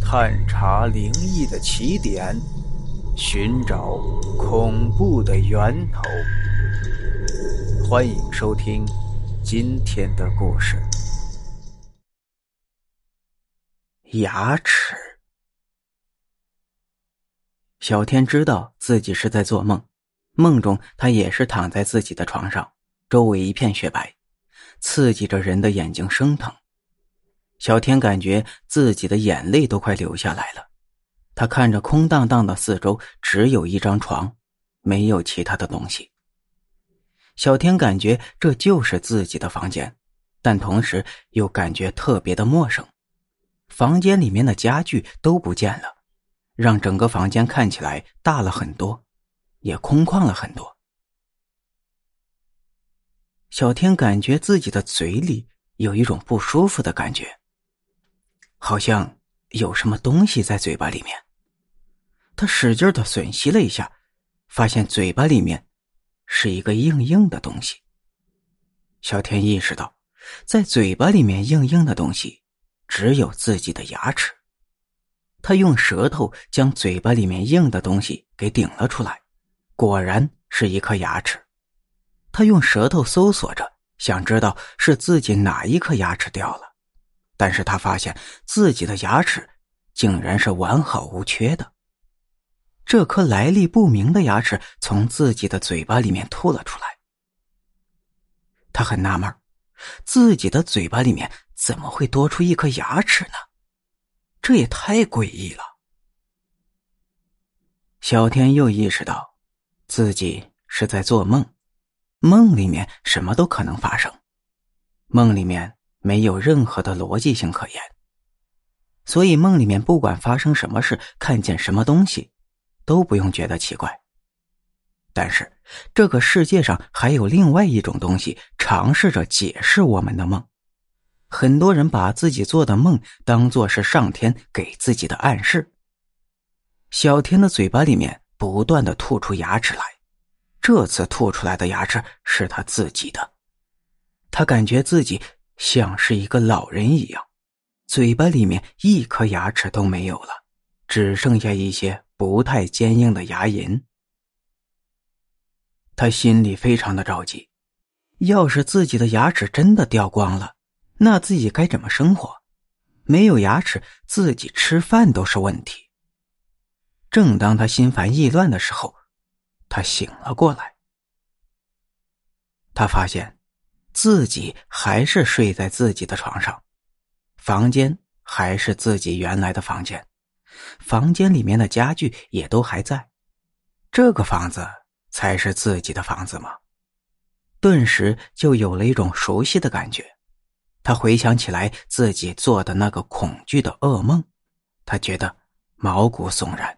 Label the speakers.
Speaker 1: 探查灵异的起点，寻找恐怖的源头。欢迎收听今天的故事。牙齿。小天知道自己是在做梦，梦中他也是躺在自己的床上，周围一片雪白，刺激着人的眼睛生疼。小天感觉自己的眼泪都快流下来了，他看着空荡荡的四周，只有一张床，没有其他的东西。小天感觉这就是自己的房间，但同时又感觉特别的陌生。房间里面的家具都不见了，让整个房间看起来大了很多，也空旷了很多。小天感觉自己的嘴里有一种不舒服的感觉。好像有什么东西在嘴巴里面，他使劲的吮吸了一下，发现嘴巴里面是一个硬硬的东西。小天意识到，在嘴巴里面硬硬的东西只有自己的牙齿。他用舌头将嘴巴里面硬的东西给顶了出来，果然是一颗牙齿。他用舌头搜索着，想知道是自己哪一颗牙齿掉了。但是他发现自己的牙齿竟然是完好无缺的。这颗来历不明的牙齿从自己的嘴巴里面吐了出来。他很纳闷，自己的嘴巴里面怎么会多出一颗牙齿呢？这也太诡异了。小天又意识到，自己是在做梦，梦里面什么都可能发生，梦里面。没有任何的逻辑性可言，所以梦里面不管发生什么事，看见什么东西，都不用觉得奇怪。但是这个世界上还有另外一种东西，尝试着解释我们的梦。很多人把自己做的梦当做是上天给自己的暗示。小天的嘴巴里面不断的吐出牙齿来，这次吐出来的牙齿是他自己的，他感觉自己。像是一个老人一样，嘴巴里面一颗牙齿都没有了，只剩下一些不太坚硬的牙龈。他心里非常的着急，要是自己的牙齿真的掉光了，那自己该怎么生活？没有牙齿，自己吃饭都是问题。正当他心烦意乱的时候，他醒了过来，他发现。自己还是睡在自己的床上，房间还是自己原来的房间，房间里面的家具也都还在，这个房子才是自己的房子吗？顿时就有了一种熟悉的感觉。他回想起来自己做的那个恐惧的噩梦，他觉得毛骨悚然。